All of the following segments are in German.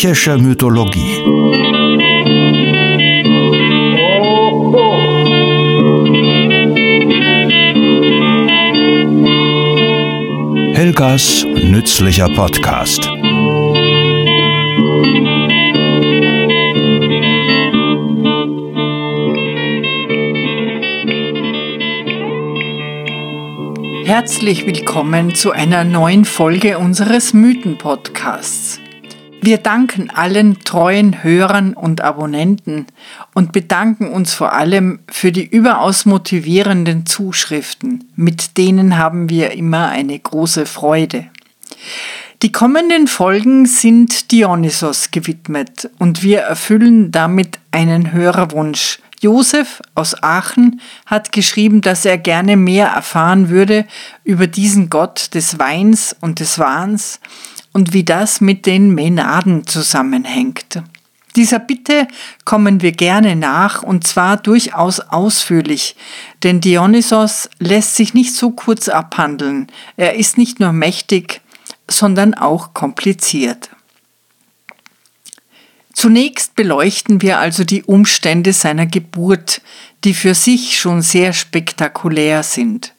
Griechische Mythologie. Helgas nützlicher Podcast. Herzlich willkommen zu einer neuen Folge unseres Mythen-Podcasts. Wir danken allen treuen Hörern und Abonnenten und bedanken uns vor allem für die überaus motivierenden Zuschriften. Mit denen haben wir immer eine große Freude. Die kommenden Folgen sind Dionysos gewidmet und wir erfüllen damit einen Hörerwunsch, Josef aus Aachen hat geschrieben, dass er gerne mehr erfahren würde über diesen Gott des Weins und des Wahns und wie das mit den Mänaden zusammenhängt. Dieser Bitte kommen wir gerne nach und zwar durchaus ausführlich, denn Dionysos lässt sich nicht so kurz abhandeln. Er ist nicht nur mächtig, sondern auch kompliziert. Zunächst beleuchten wir also die Umstände seiner Geburt, die für sich schon sehr spektakulär sind.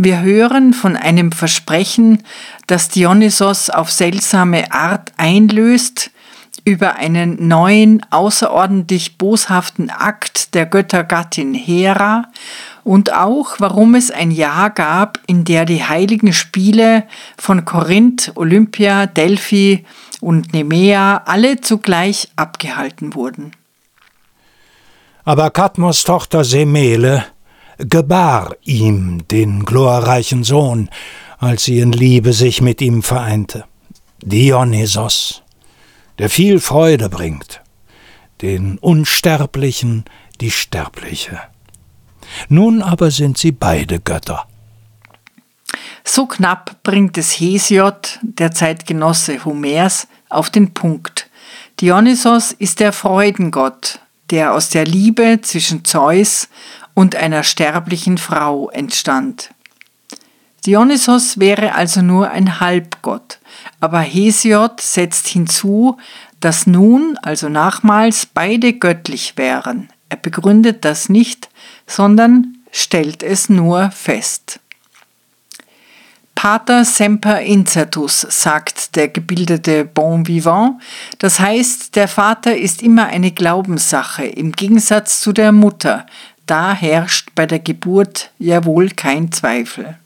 Wir hören von einem Versprechen, das Dionysos auf seltsame Art einlöst, über einen neuen, außerordentlich boshaften Akt der Göttergattin Hera und auch, warum es ein Jahr gab, in der die heiligen Spiele von Korinth, Olympia, Delphi und Nemea alle zugleich abgehalten wurden. Aber Kadmos Tochter Semele gebar ihm den glorreichen Sohn, als sie in Liebe sich mit ihm vereinte. Dionysos, der viel Freude bringt, den Unsterblichen die Sterbliche. Nun aber sind sie beide Götter. So knapp bringt es Hesiod, der Zeitgenosse Homers, auf den Punkt. Dionysos ist der Freudengott, der aus der Liebe zwischen Zeus und einer sterblichen Frau entstand. Dionysos wäre also nur ein Halbgott, aber Hesiod setzt hinzu, dass nun, also nachmals, beide göttlich wären. Er begründet das nicht, sondern stellt es nur fest. Pater semper incertus, sagt der gebildete Bon vivant. Das heißt, der Vater ist immer eine Glaubenssache, im Gegensatz zu der Mutter. Da herrscht bei der Geburt ja wohl kein Zweifel.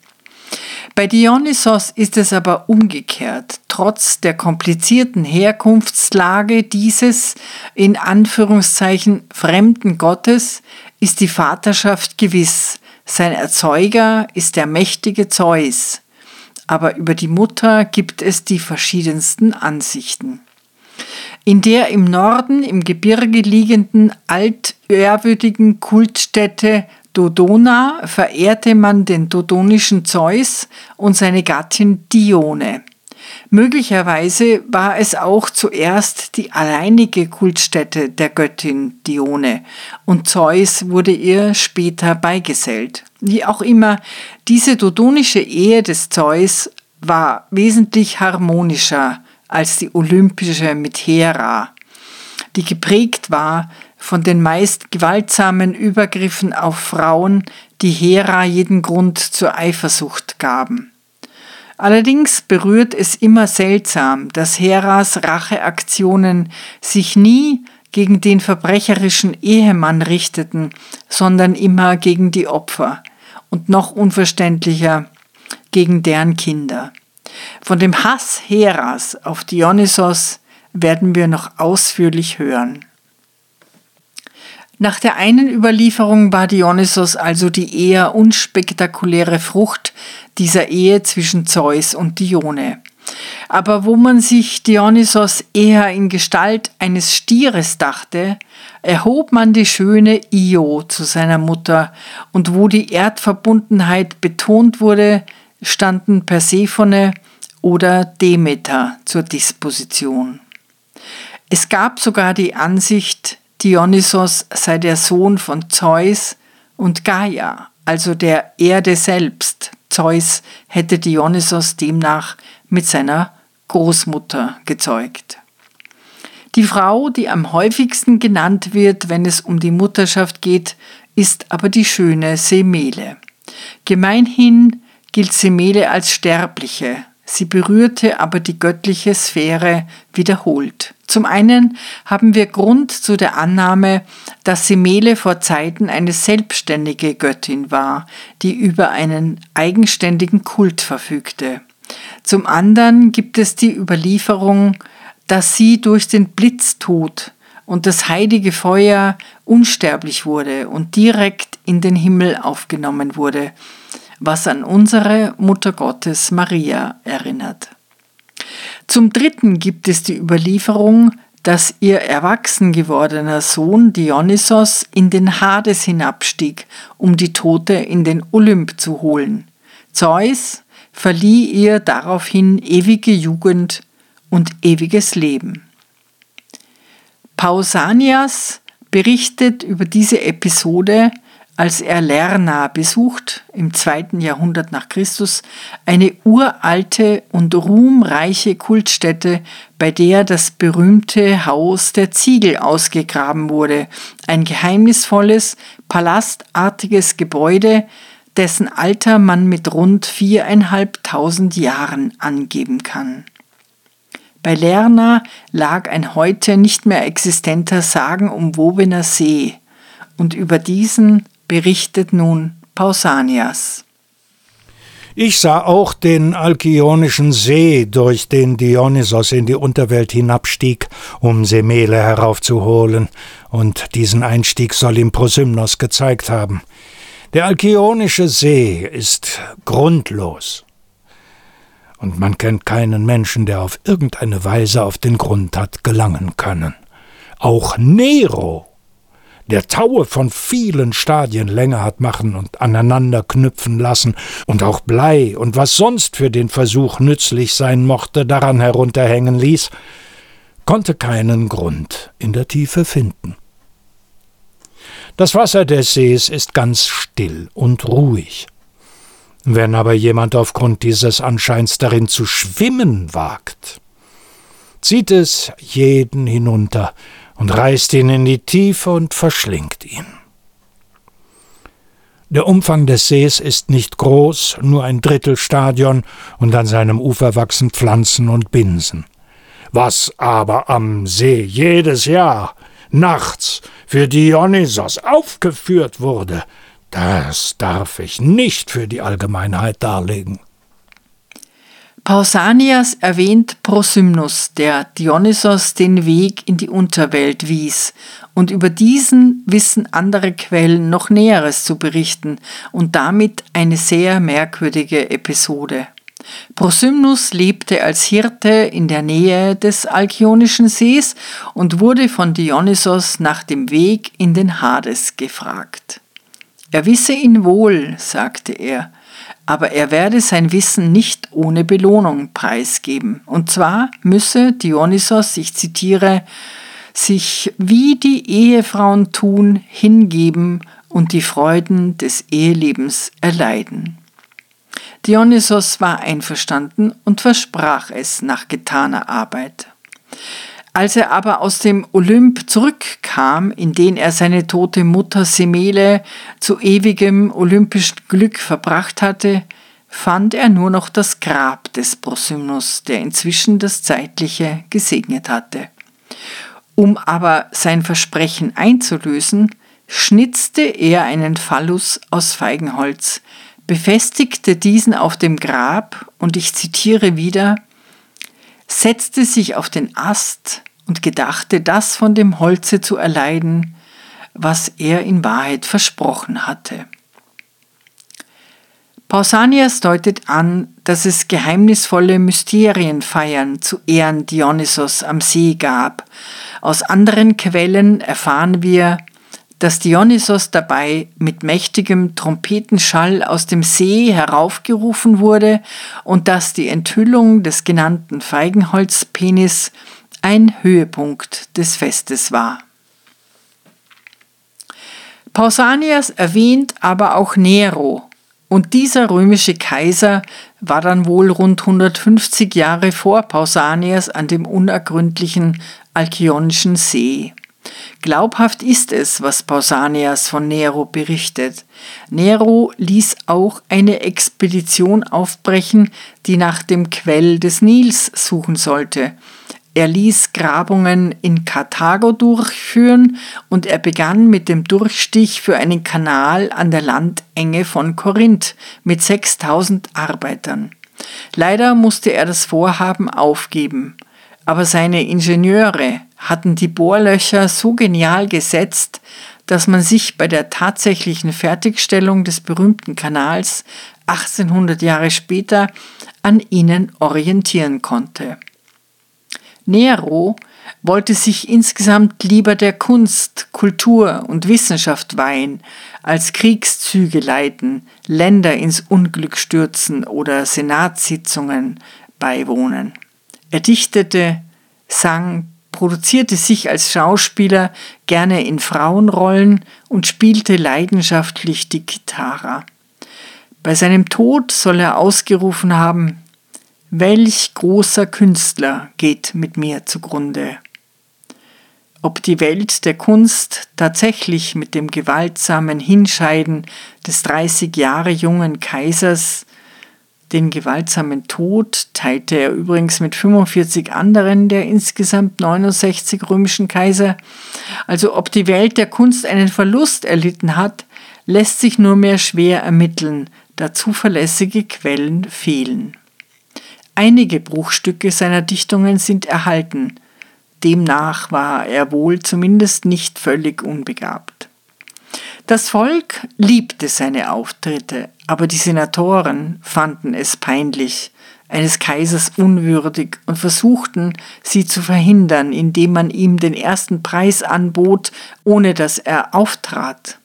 Bei Dionysos ist es aber umgekehrt. Trotz der komplizierten Herkunftslage dieses in Anführungszeichen fremden Gottes ist die Vaterschaft gewiss. Sein Erzeuger ist der mächtige Zeus aber über die Mutter gibt es die verschiedensten Ansichten. In der im Norden im Gebirge liegenden altehrwürdigen Kultstätte Dodona verehrte man den dodonischen Zeus und seine Gattin Dione. Möglicherweise war es auch zuerst die alleinige Kultstätte der Göttin Dione und Zeus wurde ihr später beigesellt. Wie auch immer, diese dodonische Ehe des Zeus war wesentlich harmonischer als die olympische mit Hera, die geprägt war von den meist gewaltsamen Übergriffen auf Frauen, die Hera jeden Grund zur Eifersucht gaben. Allerdings berührt es immer seltsam, dass Heras Racheaktionen sich nie gegen den verbrecherischen Ehemann richteten, sondern immer gegen die Opfer und noch unverständlicher gegen deren Kinder. Von dem Hass Heras auf Dionysos werden wir noch ausführlich hören. Nach der einen Überlieferung war Dionysos also die eher unspektakuläre Frucht dieser Ehe zwischen Zeus und Dione. Aber wo man sich Dionysos eher in Gestalt eines Stieres dachte, erhob man die schöne Io zu seiner Mutter, und wo die Erdverbundenheit betont wurde, standen Persephone oder Demeter zur Disposition. Es gab sogar die Ansicht, Dionysos sei der Sohn von Zeus und Gaia, also der Erde selbst. Zeus hätte Dionysos demnach mit seiner Großmutter gezeugt. Die Frau, die am häufigsten genannt wird, wenn es um die Mutterschaft geht, ist aber die schöne Semele. Gemeinhin gilt Semele als Sterbliche, sie berührte aber die göttliche Sphäre wiederholt. Zum einen haben wir Grund zu der Annahme, dass Semele vor Zeiten eine selbstständige Göttin war, die über einen eigenständigen Kult verfügte. Zum anderen gibt es die Überlieferung, dass sie durch den Blitztod und das heilige Feuer unsterblich wurde und direkt in den Himmel aufgenommen wurde, was an unsere Mutter Gottes Maria erinnert. Zum Dritten gibt es die Überlieferung, dass ihr erwachsen gewordener Sohn Dionysos in den Hades hinabstieg, um die Tote in den Olymp zu holen. Zeus verlieh ihr daraufhin ewige Jugend und ewiges Leben. Pausanias berichtet über diese Episode, als er Lerna besucht, im zweiten Jahrhundert nach Christus, eine uralte und ruhmreiche Kultstätte, bei der das berühmte Haus der Ziegel ausgegraben wurde, ein geheimnisvolles, palastartiges Gebäude, dessen Alter man mit rund viereinhalbtausend Jahren angeben kann. Bei Lerna lag ein heute nicht mehr existenter sagenumwobener See, und über diesen berichtet nun Pausanias. Ich sah auch den Alkionischen See, durch den Dionysos in die Unterwelt hinabstieg, um Semele heraufzuholen, und diesen Einstieg soll ihm Prosymnos gezeigt haben. Der Alkionische See ist grundlos und man kennt keinen Menschen, der auf irgendeine Weise auf den Grund hat gelangen können. Auch Nero, der Taue von vielen Stadien länger hat machen und aneinander knüpfen lassen und auch Blei und was sonst für den Versuch nützlich sein mochte, daran herunterhängen ließ, konnte keinen Grund in der Tiefe finden. Das Wasser des Sees ist ganz still und ruhig. Wenn aber jemand aufgrund dieses Anscheins darin zu schwimmen wagt, zieht es jeden hinunter und reißt ihn in die Tiefe und verschlingt ihn. Der Umfang des Sees ist nicht groß, nur ein Drittelstadion, und an seinem Ufer wachsen Pflanzen und Binsen. Was aber am See jedes Jahr nachts für Dionysos aufgeführt wurde, das darf ich nicht für die Allgemeinheit darlegen. Pausanias erwähnt Prosymnus, der Dionysos den Weg in die Unterwelt wies, und über diesen wissen andere Quellen noch Näheres zu berichten und damit eine sehr merkwürdige Episode. Prosymnus lebte als Hirte in der Nähe des Alkionischen Sees und wurde von Dionysos nach dem Weg in den Hades gefragt. Er wisse ihn wohl, sagte er, aber er werde sein Wissen nicht ohne Belohnung preisgeben. Und zwar müsse Dionysos, ich zitiere, sich wie die Ehefrauen tun, hingeben und die Freuden des Ehelebens erleiden. Dionysos war einverstanden und versprach es nach getaner Arbeit. Als er aber aus dem Olymp zurückkam, in den er seine tote Mutter Semele zu ewigem olympischen Glück verbracht hatte, fand er nur noch das Grab des Prosymnus, der inzwischen das Zeitliche gesegnet hatte. Um aber sein Versprechen einzulösen, schnitzte er einen Phallus aus Feigenholz, befestigte diesen auf dem Grab und ich zitiere wieder, setzte sich auf den Ast und gedachte, das von dem Holze zu erleiden, was er in Wahrheit versprochen hatte. Pausanias deutet an, dass es geheimnisvolle Mysterienfeiern zu Ehren Dionysos am See gab. Aus anderen Quellen erfahren wir, dass Dionysos dabei mit mächtigem Trompetenschall aus dem See heraufgerufen wurde und dass die Enthüllung des genannten Feigenholzpenis ein Höhepunkt des Festes war. Pausanias erwähnt aber auch Nero, und dieser römische Kaiser war dann wohl rund 150 Jahre vor Pausanias an dem unergründlichen Alkionischen See. Glaubhaft ist es, was Pausanias von Nero berichtet. Nero ließ auch eine Expedition aufbrechen, die nach dem Quell des Nils suchen sollte. Er ließ Grabungen in Karthago durchführen und er begann mit dem Durchstich für einen Kanal an der Landenge von Korinth mit 6000 Arbeitern. Leider musste er das Vorhaben aufgeben, aber seine Ingenieure hatten die Bohrlöcher so genial gesetzt, dass man sich bei der tatsächlichen Fertigstellung des berühmten Kanals 1800 Jahre später an ihnen orientieren konnte. Nero wollte sich insgesamt lieber der Kunst, Kultur und Wissenschaft weihen, als Kriegszüge leiten, Länder ins Unglück stürzen oder Senatssitzungen beiwohnen. Er dichtete, sang, produzierte sich als Schauspieler gerne in Frauenrollen und spielte leidenschaftlich die Gitarre. Bei seinem Tod soll er ausgerufen haben, Welch großer Künstler geht mit mir zugrunde. Ob die Welt der Kunst tatsächlich mit dem gewaltsamen Hinscheiden des 30 Jahre jungen Kaisers den gewaltsamen Tod teilte er übrigens mit 45 anderen der insgesamt 69 römischen Kaiser. Also ob die Welt der Kunst einen Verlust erlitten hat, lässt sich nur mehr schwer ermitteln, da zuverlässige Quellen fehlen. Einige Bruchstücke seiner Dichtungen sind erhalten. Demnach war er wohl zumindest nicht völlig unbegabt. Das Volk liebte seine Auftritte, aber die Senatoren fanden es peinlich, eines Kaisers unwürdig und versuchten, sie zu verhindern, indem man ihm den ersten Preis anbot, ohne dass er auftrat.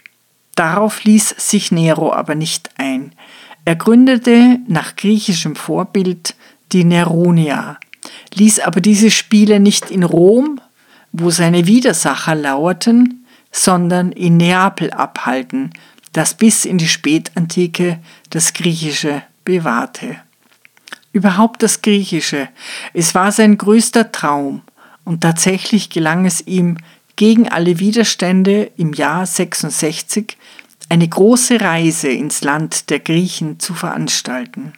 Darauf ließ sich Nero aber nicht ein. Er gründete nach griechischem Vorbild die Neronia, ließ aber diese Spiele nicht in Rom, wo seine Widersacher lauerten, sondern in Neapel abhalten, das bis in die Spätantike das Griechische bewahrte. Überhaupt das Griechische, es war sein größter Traum, und tatsächlich gelang es ihm, gegen alle Widerstände im Jahr 66 eine große Reise ins Land der Griechen zu veranstalten.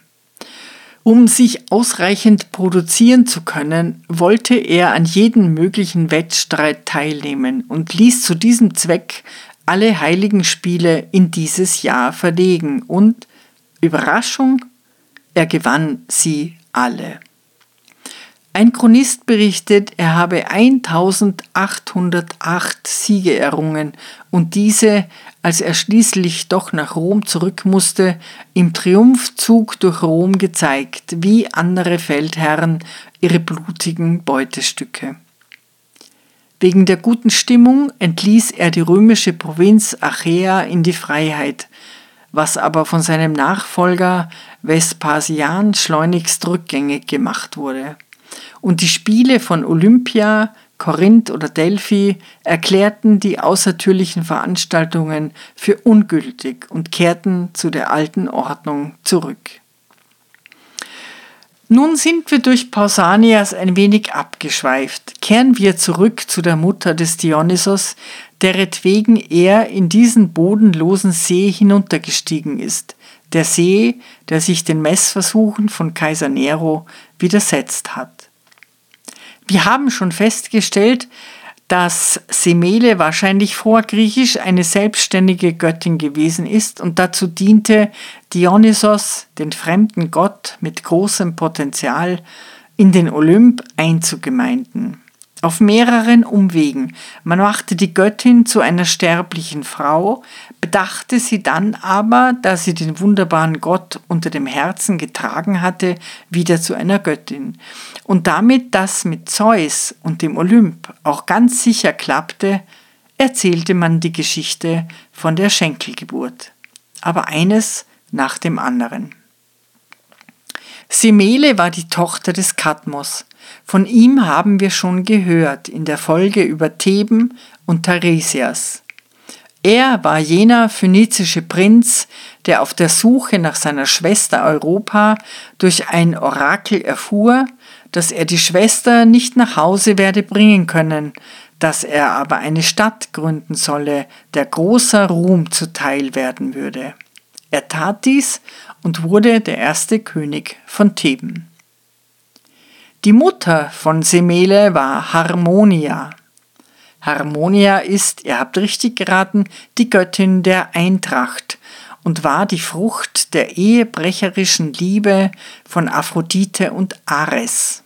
Um sich ausreichend produzieren zu können, wollte er an jedem möglichen Wettstreit teilnehmen und ließ zu diesem Zweck alle heiligen Spiele in dieses Jahr verlegen und Überraschung, er gewann sie alle. Ein Chronist berichtet, er habe 1808 Siege errungen und diese, als er schließlich doch nach Rom zurück musste, im Triumphzug durch Rom gezeigt, wie andere Feldherren ihre blutigen Beutestücke. Wegen der guten Stimmung entließ er die römische Provinz Achaea in die Freiheit, was aber von seinem Nachfolger Vespasian schleunigst rückgängig gemacht wurde und die Spiele von Olympia, Korinth oder Delphi erklärten die außertürlichen Veranstaltungen für ungültig und kehrten zu der alten Ordnung zurück. Nun sind wir durch Pausanias ein wenig abgeschweift. Kehren wir zurück zu der Mutter des Dionysos, deretwegen er in diesen bodenlosen See hinuntergestiegen ist. Der See, der sich den Messversuchen von Kaiser Nero widersetzt hat. Wir haben schon festgestellt, dass Semele wahrscheinlich vorgriechisch eine selbstständige Göttin gewesen ist und dazu diente, Dionysos, den fremden Gott mit großem Potenzial, in den Olymp einzugemeinden auf mehreren Umwegen. Man machte die Göttin zu einer sterblichen Frau, bedachte sie dann aber, da sie den wunderbaren Gott unter dem Herzen getragen hatte, wieder zu einer Göttin. Und damit das mit Zeus und dem Olymp auch ganz sicher klappte, erzählte man die Geschichte von der Schenkelgeburt. Aber eines nach dem anderen. Semele war die Tochter des Kadmos. Von ihm haben wir schon gehört in der Folge über Theben und Theresias. Er war jener phönizische Prinz, der auf der Suche nach seiner Schwester Europa durch ein Orakel erfuhr, dass er die Schwester nicht nach Hause werde bringen können, dass er aber eine Stadt gründen solle, der großer Ruhm zuteil werden würde. Er tat dies und wurde der erste König von Theben. Die Mutter von Semele war Harmonia. Harmonia ist, ihr habt richtig geraten, die Göttin der Eintracht und war die Frucht der ehebrecherischen Liebe von Aphrodite und Ares.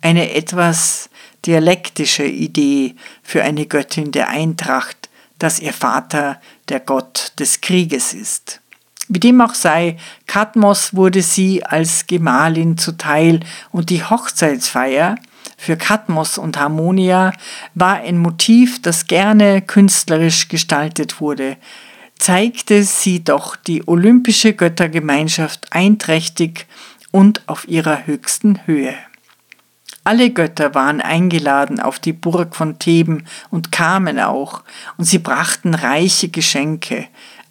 Eine etwas dialektische Idee für eine Göttin der Eintracht, dass ihr Vater der Gott des Krieges ist. Wie dem auch sei, Kadmos wurde sie als Gemahlin zuteil und die Hochzeitsfeier für Kadmos und Harmonia war ein Motiv, das gerne künstlerisch gestaltet wurde, zeigte sie doch die olympische Göttergemeinschaft einträchtig und auf ihrer höchsten Höhe. Alle Götter waren eingeladen auf die Burg von Theben und kamen auch, und sie brachten reiche Geschenke.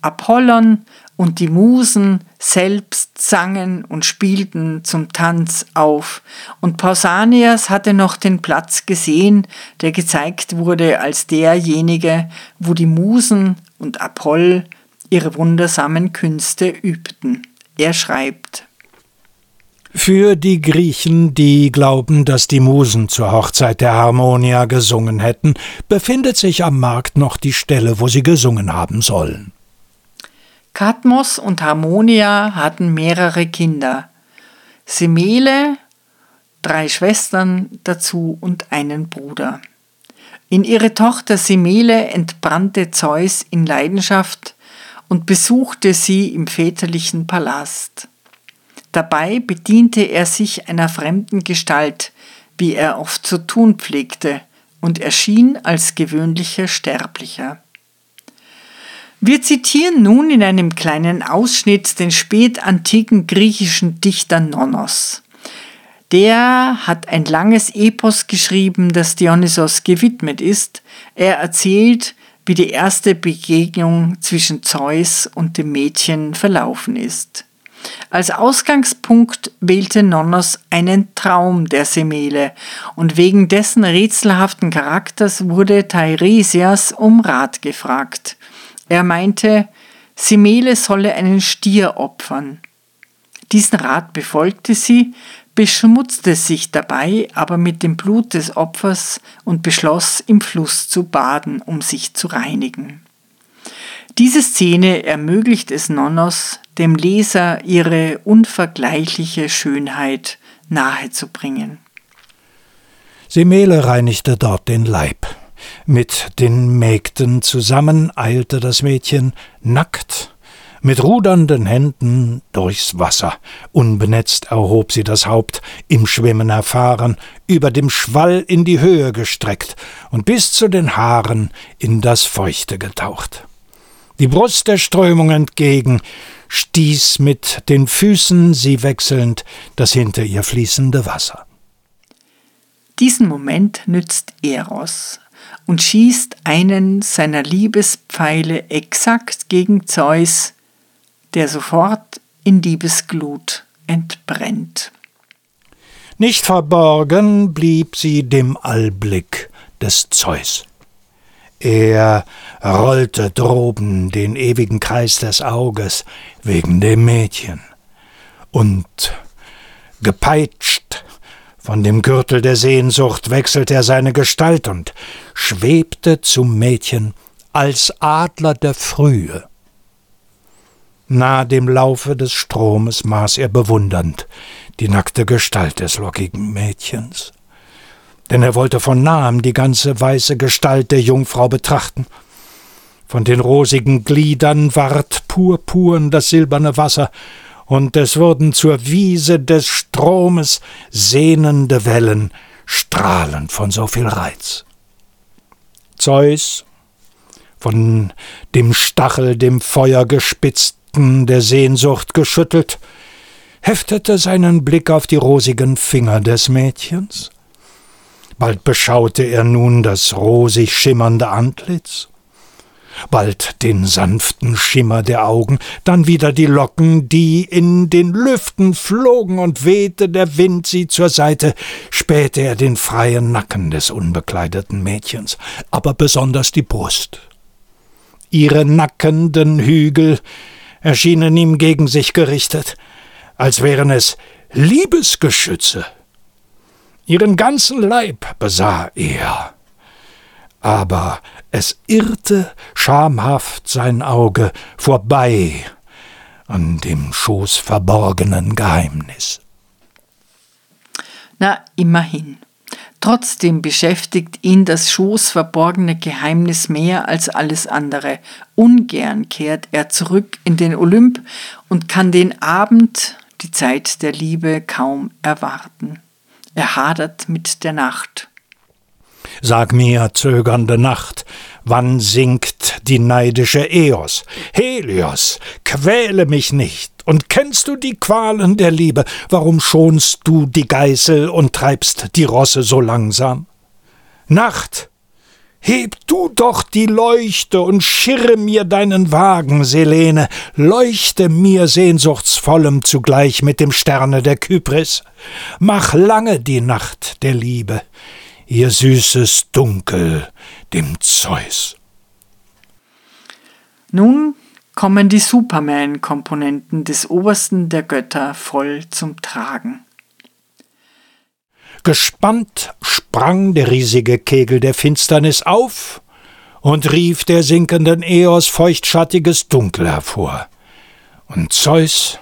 Apollon und die Musen selbst sangen und spielten zum Tanz auf, und Pausanias hatte noch den Platz gesehen, der gezeigt wurde als derjenige, wo die Musen und Apoll ihre wundersamen Künste übten. Er schreibt für die Griechen, die glauben, dass die Musen zur Hochzeit der Harmonia gesungen hätten, befindet sich am Markt noch die Stelle, wo sie gesungen haben sollen. Kadmos und Harmonia hatten mehrere Kinder. Semele, drei Schwestern dazu und einen Bruder. In ihre Tochter Semele entbrannte Zeus in Leidenschaft und besuchte sie im väterlichen Palast. Dabei bediente er sich einer fremden Gestalt, wie er oft zu tun pflegte, und erschien als gewöhnlicher Sterblicher. Wir zitieren nun in einem kleinen Ausschnitt den spätantiken griechischen Dichter Nonnos. Der hat ein langes Epos geschrieben, das Dionysos gewidmet ist. Er erzählt, wie die erste Begegnung zwischen Zeus und dem Mädchen verlaufen ist. Als Ausgangspunkt wählte Nonnos einen Traum der Semele und wegen dessen rätselhaften Charakters wurde Teiresias um Rat gefragt. Er meinte, Semele solle einen Stier opfern. Diesen Rat befolgte sie, beschmutzte sich dabei aber mit dem Blut des Opfers und beschloss, im Fluss zu baden, um sich zu reinigen. Diese Szene ermöglicht es Nonnos, dem Leser ihre unvergleichliche Schönheit nahezubringen. Semele reinigte dort den Leib. Mit den Mägden zusammen eilte das Mädchen nackt, mit rudernden Händen durchs Wasser. Unbenetzt erhob sie das Haupt, im Schwimmen erfahren, über dem Schwall in die Höhe gestreckt und bis zu den Haaren in das Feuchte getaucht. Die Brust der Strömung entgegen stieß mit den Füßen sie wechselnd das hinter ihr fließende Wasser. Diesen Moment nützt Eros, und schießt einen seiner Liebespfeile exakt gegen Zeus, der sofort in Liebesglut entbrennt. Nicht verborgen blieb sie dem Allblick des Zeus. Er rollte droben den ewigen Kreis des Auges wegen dem Mädchen. Und gepeitscht von dem Gürtel der Sehnsucht wechselte er seine Gestalt und schwebte zum Mädchen als Adler der Frühe. Nahe dem Laufe des Stromes maß er bewundernd die nackte Gestalt des lockigen Mädchens. Denn er wollte von nahem die ganze weiße Gestalt der Jungfrau betrachten. Von den rosigen Gliedern ward purpurn das silberne Wasser, und es wurden zur Wiese des Stromes sehnende Wellen, strahlend von so viel Reiz. Zeus, von dem Stachel dem Feuer gespitzten der Sehnsucht geschüttelt, heftete seinen Blick auf die rosigen Finger des Mädchens. Bald beschaute er nun das rosig schimmernde Antlitz, bald den sanften Schimmer der Augen, dann wieder die Locken, die in den Lüften flogen und wehte der Wind sie zur Seite, spähte er den freien Nacken des unbekleideten Mädchens, aber besonders die Brust. Ihre nackenden Hügel erschienen ihm gegen sich gerichtet, als wären es Liebesgeschütze. Ihren ganzen Leib besah er aber es irrte schamhaft sein Auge vorbei an dem schoßverborgenen Geheimnis. Na, immerhin. Trotzdem beschäftigt ihn das schoßverborgene Geheimnis mehr als alles andere. Ungern kehrt er zurück in den Olymp und kann den Abend, die Zeit der Liebe, kaum erwarten. Er hadert mit der Nacht. Sag mir, zögernde Nacht, wann sinkt die neidische Eos? Helios, quäle mich nicht. Und kennst du die Qualen der Liebe? Warum schonst du die Geißel und treibst die Rosse so langsam? Nacht, heb du doch die Leuchte und schirre mir deinen Wagen, Selene, leuchte mir sehnsuchtsvollem zugleich mit dem Sterne der Kypris. Mach lange die Nacht der Liebe, ihr süßes Dunkel dem Zeus. Nun kommen die Superman-Komponenten des obersten der Götter voll zum Tragen. Gespannt sprang der riesige Kegel der Finsternis auf und rief der sinkenden Eos feuchtschattiges Dunkel hervor. Und Zeus,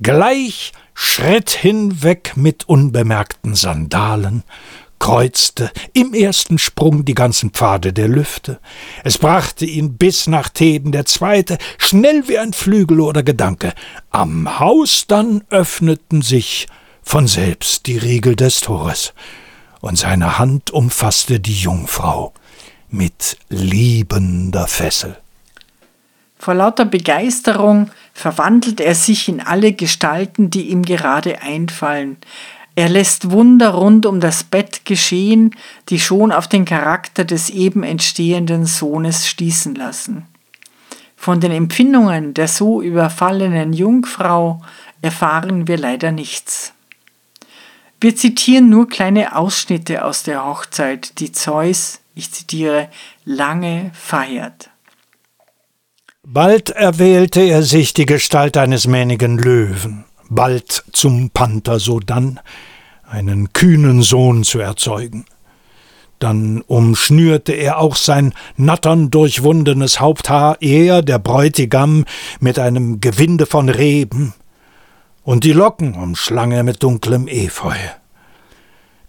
gleich schritt hinweg mit unbemerkten Sandalen, kreuzte im ersten Sprung die ganzen Pfade der Lüfte. Es brachte ihn bis nach Theben der zweite, schnell wie ein Flügel oder Gedanke. Am Haus dann öffneten sich von selbst die Riegel des Tores, und seine Hand umfasste die Jungfrau mit liebender Fessel. Vor lauter Begeisterung verwandelt er sich in alle Gestalten, die ihm gerade einfallen. Er lässt Wunder rund um das Bett geschehen, die schon auf den Charakter des eben entstehenden Sohnes schließen lassen. Von den Empfindungen der so überfallenen Jungfrau erfahren wir leider nichts. Wir zitieren nur kleine Ausschnitte aus der Hochzeit, die Zeus, ich zitiere, lange feiert. Bald erwählte er sich die Gestalt eines mähnigen Löwen bald zum Panther sodann, einen kühnen Sohn zu erzeugen. Dann umschnürte er auch sein nattern durchwundenes Haupthaar, er, der Bräutigam, mit einem Gewinde von Reben, und die Locken umschlang er mit dunklem Efeu.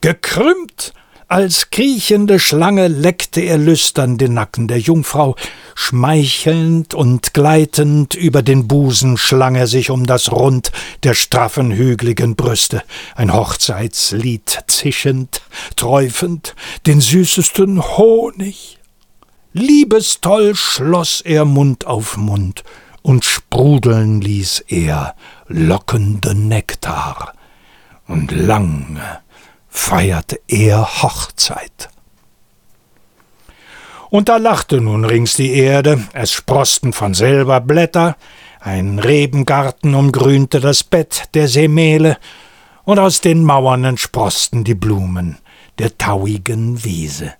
Gekrümmt als kriechende Schlange leckte er lüstern den Nacken der Jungfrau, schmeichelnd und gleitend über den Busen schlang er sich um das Rund der straffen, hügeligen Brüste, ein Hochzeitslied zischend, träufend, den süßesten Honig. Liebestoll schloss er Mund auf Mund, und sprudeln ließ er lockenden Nektar, und lange feierte er Hochzeit. Und da lachte nun rings die Erde, es sproßten von selber Blätter, ein Rebengarten umgrünte das Bett der Semele, und aus den Mauern entsproßten die Blumen der tauigen Wiese.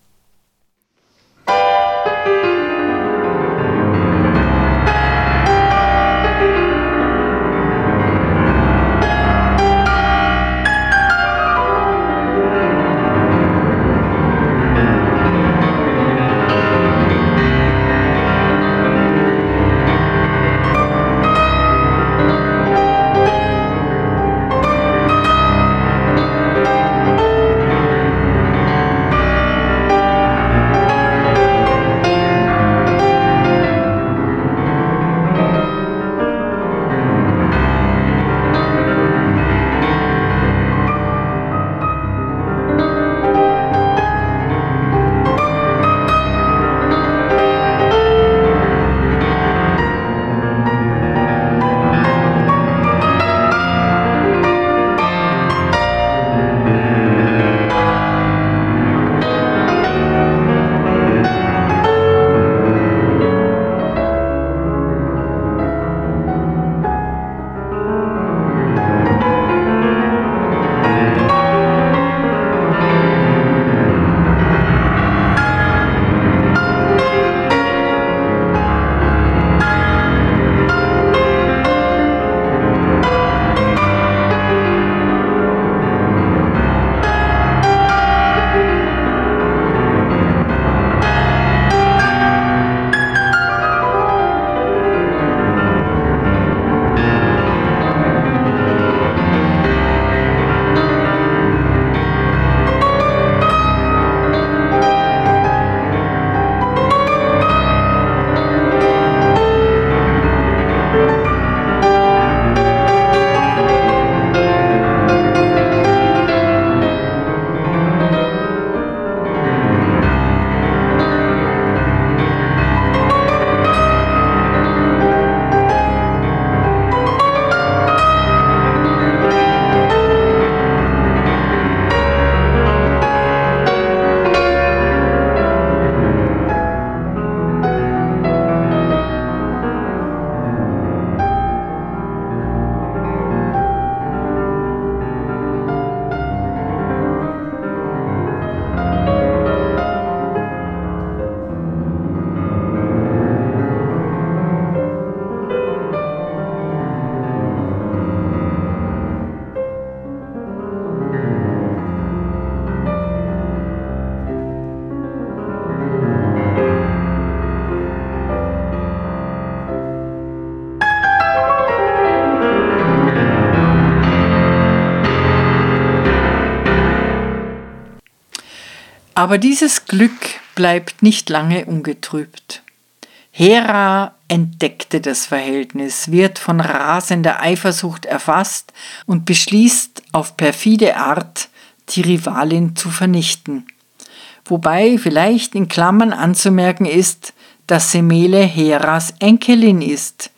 Aber dieses Glück bleibt nicht lange ungetrübt. Hera entdeckte das Verhältnis, wird von rasender Eifersucht erfasst und beschließt auf perfide Art, die Rivalin zu vernichten. Wobei vielleicht in Klammern anzumerken ist, dass Semele Heras Enkelin ist,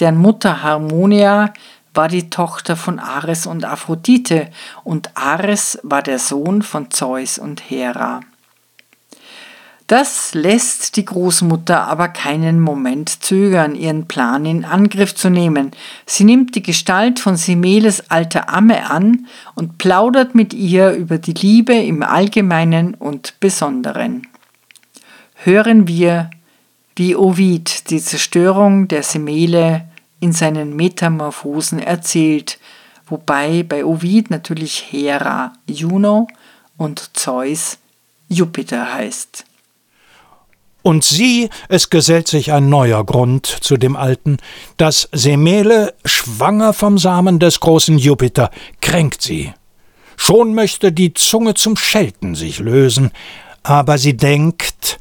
deren Mutter Harmonia war die Tochter von Ares und Aphrodite und Ares war der Sohn von Zeus und Hera. Das lässt die Großmutter aber keinen Moment zögern, ihren Plan in Angriff zu nehmen. Sie nimmt die Gestalt von Semeles alter Amme an und plaudert mit ihr über die Liebe im Allgemeinen und Besonderen. Hören wir, wie Ovid die Zerstörung der Semele in seinen Metamorphosen erzählt, wobei bei Ovid natürlich Hera Juno und Zeus Jupiter heißt. Und sieh, es gesellt sich ein neuer Grund zu dem alten, dass Semele, schwanger vom Samen des großen Jupiter, kränkt sie. Schon möchte die Zunge zum Schelten sich lösen, aber sie denkt,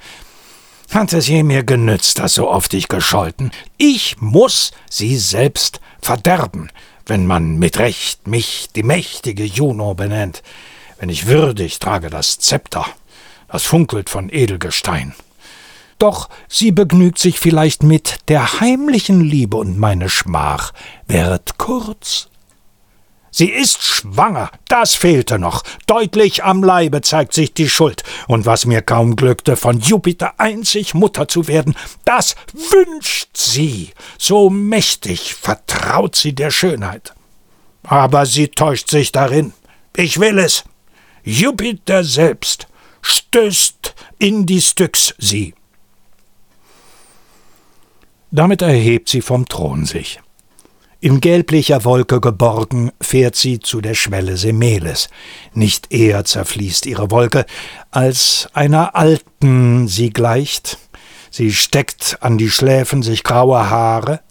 hat es je mir genützt, dass so oft ich gescholten? Ich muss sie selbst verderben, wenn man mit Recht mich die mächtige Juno benennt, wenn ich würdig trage das Zepter, das funkelt von Edelgestein. Doch sie begnügt sich vielleicht mit der heimlichen Liebe und meine Schmach währet kurz. Sie ist schwanger, das fehlte noch. Deutlich am Leibe zeigt sich die Schuld. Und was mir kaum glückte, von Jupiter einzig Mutter zu werden, das wünscht sie. So mächtig vertraut sie der Schönheit. Aber sie täuscht sich darin. Ich will es. Jupiter selbst stößt in die Styx sie. Damit erhebt sie vom Thron sich. In gelblicher Wolke geborgen fährt sie zu der Schwelle Semeles. Nicht eher zerfließt ihre Wolke, als einer alten sie gleicht. Sie steckt an die Schläfen sich graue Haare,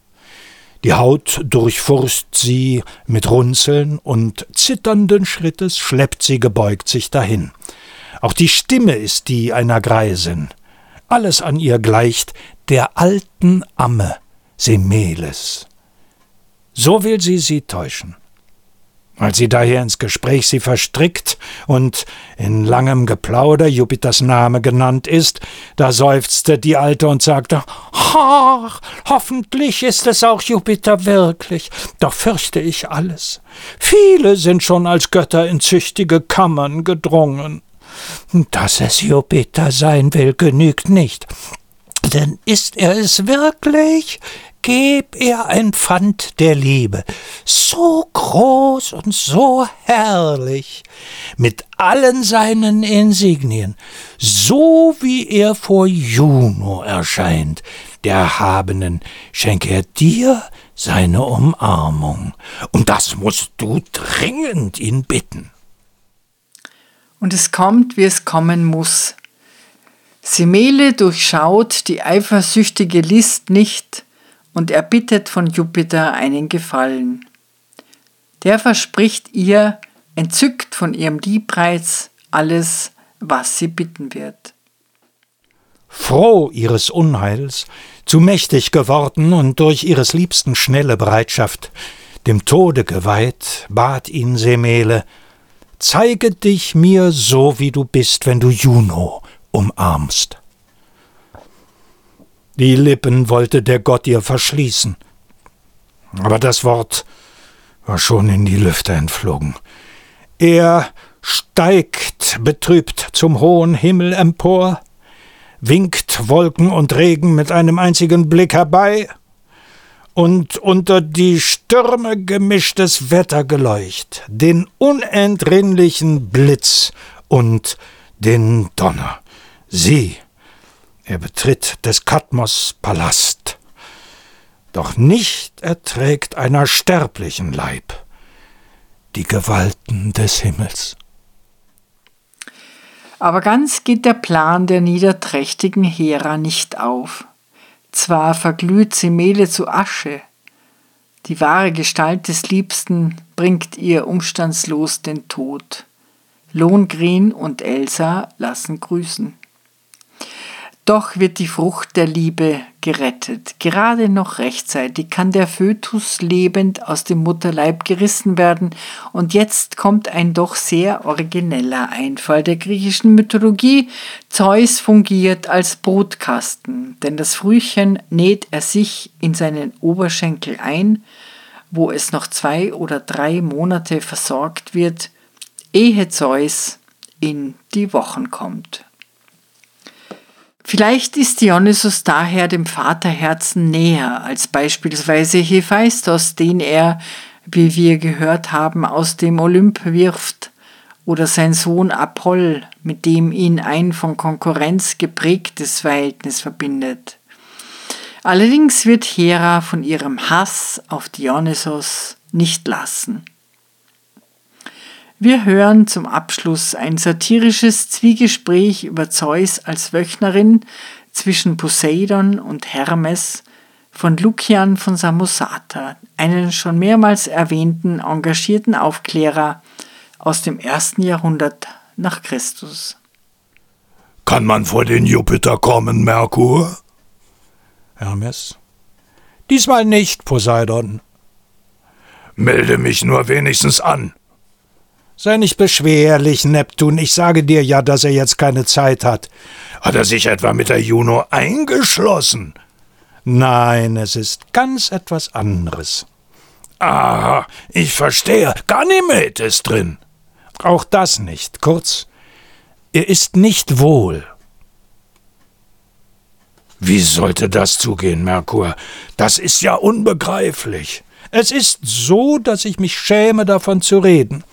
die Haut durchfurst sie mit Runzeln und zitternden Schrittes schleppt sie gebeugt sich dahin. Auch die Stimme ist die einer Greisin. Alles an ihr gleicht der alten Amme Semeles. So will sie sie täuschen. Als sie daher ins Gespräch sie verstrickt und in langem Geplauder Jupiters Name genannt ist, da seufzte die Alte und sagte, Ach, hoffentlich ist es auch Jupiter wirklich, doch fürchte ich alles. Viele sind schon als Götter in züchtige Kammern gedrungen. Dass es Jupiter sein will, genügt nicht. Denn ist er es wirklich? Geb er ein Pfand der Liebe, so groß und so herrlich, mit allen seinen Insignien, so wie er vor Juno erscheint, der Erhabenen, schenke er dir seine Umarmung, und das musst du dringend ihn bitten. Und es kommt, wie es kommen muss, Semele durchschaut die eifersüchtige List nicht und erbittet von Jupiter einen Gefallen. Der verspricht ihr, entzückt von ihrem Liebreiz, alles, was sie bitten wird. Froh ihres Unheils, zu mächtig geworden und durch ihres Liebsten schnelle Bereitschaft, dem Tode geweiht, bat ihn Semele, zeige dich mir so, wie du bist, wenn du Juno umarmst. Die Lippen wollte der Gott ihr verschließen, aber das Wort war schon in die Lüfte entflogen. Er steigt betrübt zum hohen Himmel empor, winkt Wolken und Regen mit einem einzigen Blick herbei, und unter die Stürme gemischtes Wettergeleucht, den unentrinnlichen Blitz und den Donner. Sieh, er betritt des Kadmos Palast, doch nicht erträgt einer sterblichen Leib die Gewalten des Himmels. Aber ganz geht der Plan der niederträchtigen Hera nicht auf. Zwar verglüht Semele zu Asche, die wahre Gestalt des Liebsten bringt ihr umstandslos den Tod. Lohengrin und Elsa lassen grüßen. Doch wird die Frucht der Liebe gerettet. Gerade noch rechtzeitig kann der Fötus lebend aus dem Mutterleib gerissen werden. Und jetzt kommt ein doch sehr origineller Einfall der griechischen Mythologie. Zeus fungiert als Brutkasten, denn das Frühchen näht er sich in seinen Oberschenkel ein, wo es noch zwei oder drei Monate versorgt wird, ehe Zeus in die Wochen kommt. Vielleicht ist Dionysus daher dem Vaterherzen näher als beispielsweise Hephaistos, den er, wie wir gehört haben, aus dem Olymp wirft, oder sein Sohn Apoll, mit dem ihn ein von Konkurrenz geprägtes Verhältnis verbindet. Allerdings wird Hera von ihrem Hass auf Dionysos nicht lassen. Wir hören zum Abschluss ein satirisches Zwiegespräch über Zeus als Wöchnerin zwischen Poseidon und Hermes von Lukian von Samosata, einen schon mehrmals erwähnten engagierten Aufklärer aus dem ersten Jahrhundert nach Christus. Kann man vor den Jupiter kommen, Merkur? Hermes. Diesmal nicht, Poseidon. Melde mich nur wenigstens an. Sei nicht beschwerlich, Neptun. Ich sage dir ja, dass er jetzt keine Zeit hat. Hat er sich etwa mit der Juno eingeschlossen? Nein, es ist ganz etwas anderes. Aha, ich verstehe. Ganymed ist drin. Auch das nicht. Kurz, er ist nicht wohl. Wie sollte das zugehen, Merkur? Das ist ja unbegreiflich. Es ist so, dass ich mich schäme, davon zu reden.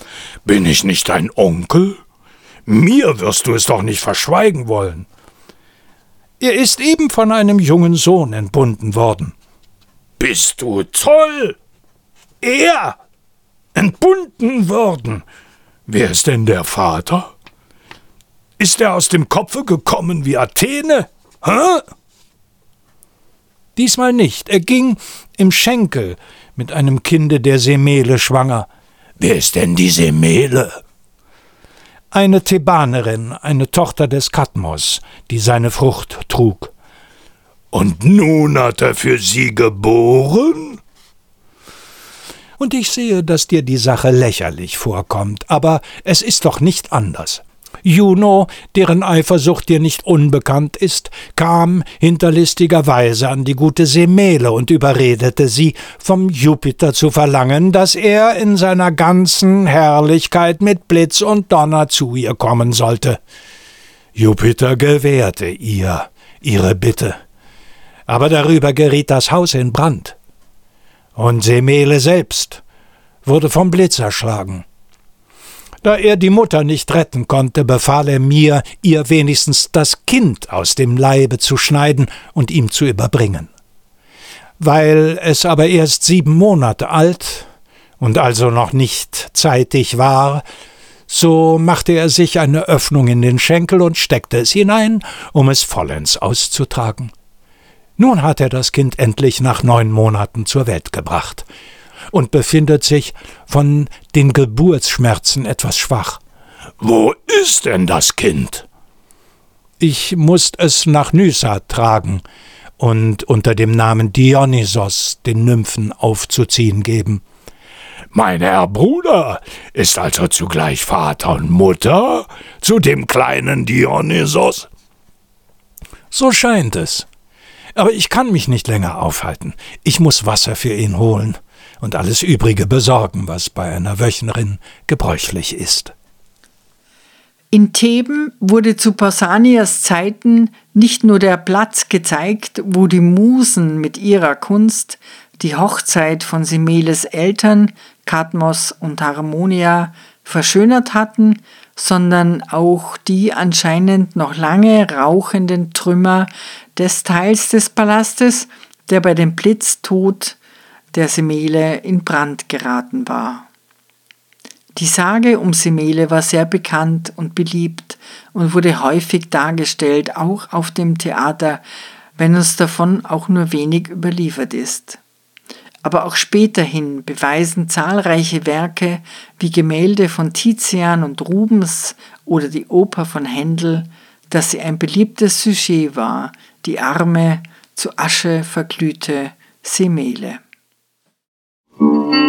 Bin ich nicht dein Onkel? Mir wirst du es doch nicht verschweigen wollen. Er ist eben von einem jungen Sohn entbunden worden. Bist du toll? Er entbunden worden. Wer ist denn der Vater? Ist er aus dem Kopfe gekommen wie Athene? Hä? Diesmal nicht. Er ging im Schenkel, mit einem Kinde der Semele schwanger. Wer ist denn die Semele? Eine Thebanerin, eine Tochter des Kadmos, die seine Frucht trug. Und nun hat er für sie geboren? Und ich sehe, dass dir die Sache lächerlich vorkommt, aber es ist doch nicht anders. Juno, deren Eifersucht dir nicht unbekannt ist, kam hinterlistigerweise an die gute Semele und überredete sie, vom Jupiter zu verlangen, dass er in seiner ganzen Herrlichkeit mit Blitz und Donner zu ihr kommen sollte. Jupiter gewährte ihr ihre Bitte. Aber darüber geriet das Haus in Brand. Und Semele selbst wurde vom Blitz erschlagen. Da er die Mutter nicht retten konnte, befahl er mir, ihr wenigstens das Kind aus dem Leibe zu schneiden und ihm zu überbringen. Weil es aber erst sieben Monate alt und also noch nicht zeitig war, so machte er sich eine Öffnung in den Schenkel und steckte es hinein, um es vollends auszutragen. Nun hat er das Kind endlich nach neun Monaten zur Welt gebracht, und befindet sich von den Geburtsschmerzen etwas schwach. Wo ist denn das Kind? Ich musst es nach Nysa tragen und unter dem Namen Dionysos den Nymphen aufzuziehen geben. Mein Herr Bruder ist also zugleich Vater und Mutter zu dem kleinen Dionysos? So scheint es. Aber ich kann mich nicht länger aufhalten. Ich muss Wasser für ihn holen und alles Übrige besorgen, was bei einer Wöchnerin gebräuchlich ist. In Theben wurde zu Pausanias Zeiten nicht nur der Platz gezeigt, wo die Musen mit ihrer Kunst die Hochzeit von Semeles Eltern, Kadmos und Harmonia, verschönert hatten, sondern auch die anscheinend noch lange rauchenden Trümmer des Teils des Palastes, der bei dem Blitztod der Semele in Brand geraten war. Die Sage um Semele war sehr bekannt und beliebt und wurde häufig dargestellt, auch auf dem Theater, wenn uns davon auch nur wenig überliefert ist. aber auch späterhin beweisen zahlreiche Werke wie Gemälde von Tizian und Rubens oder die Oper von Händel, dass sie ein beliebtes Sujet war, die arme, zu Asche verglühte Semele. Name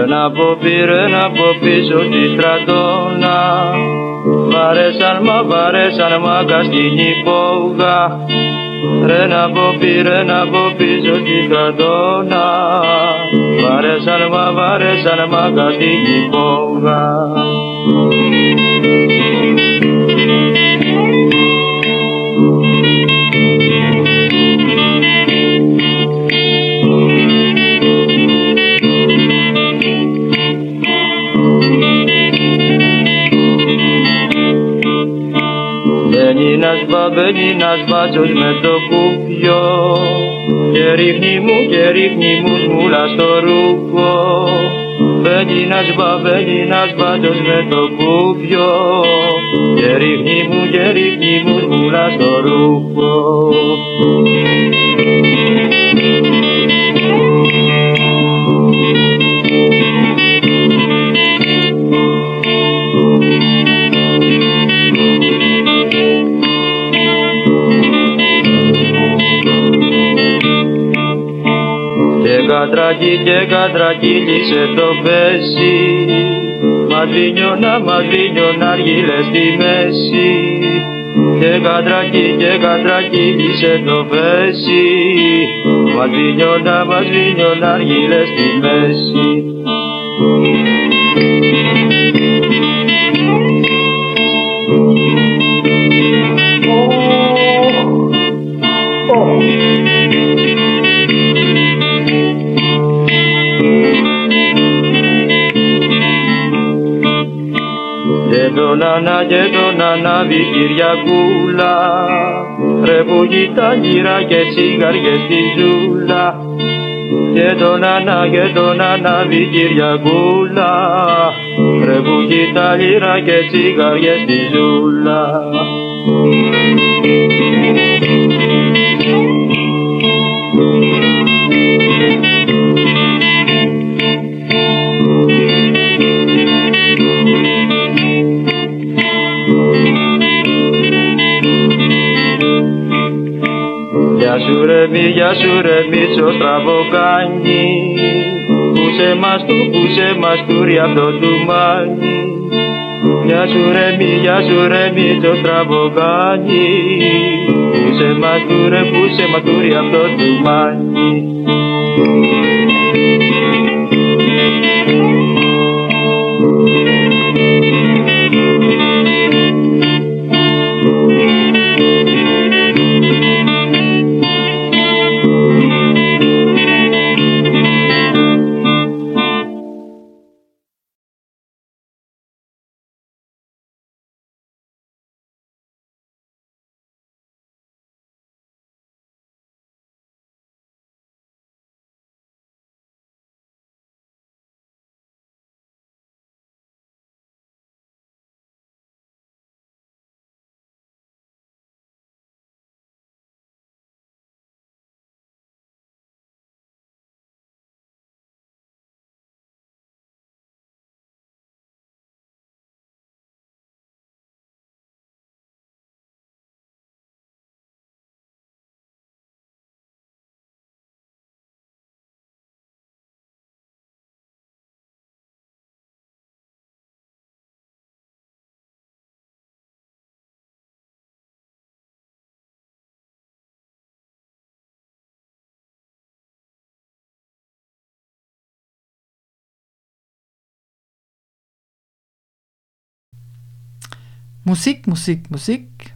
Ρένα από πει, να από πίσω τη στρατόνα. Βαρέσαν, μα βαρέσαν, μα καστινή πόγα Ρένα από πει, να από πίσω τη στρατόνα. Βαρέσαν, μα βαρέσαν, μα καστινή πόγα nažba, bedi nažba, čo sme to kúpio. Nerýchni mu, nerýchni mu, zmúľaš to ruko. Beni nažba, babeni, nažba, čo sme to kúpio. Nerýchni mu, nerýchni mu, zmúľaš to ruko. Κατρακί και κατρακύλισε το πέσι. Μαδρίνιωνα, μαδρίνιωνα αργύλε στη μέση. Και κατρακί και κατρακύλισε το πέσι. Μαδρίνιωνα, μαδρίνιωνα αργύλε στη μέση τον Ανά και τον Ανάβη Κυριακούλα ρε που γυρά και τσιγαριές στη ζούλα. Και τον Ανά και τον Ανάβη Κυριακούλα ρε που γυρά και τσιγαριές στη ζούλα γεια σου ρε Μίτσο στραβοκάνι Πούσε μας του, πούσε μας του ρε αυτό του μάνι Γεια σου ρε μη, γεια σου ρε Μίτσο στραβοκάνι Πούσε μας του ρε, πούσε μας του ρε αυτό του μάνι Musik, Musik, Musik.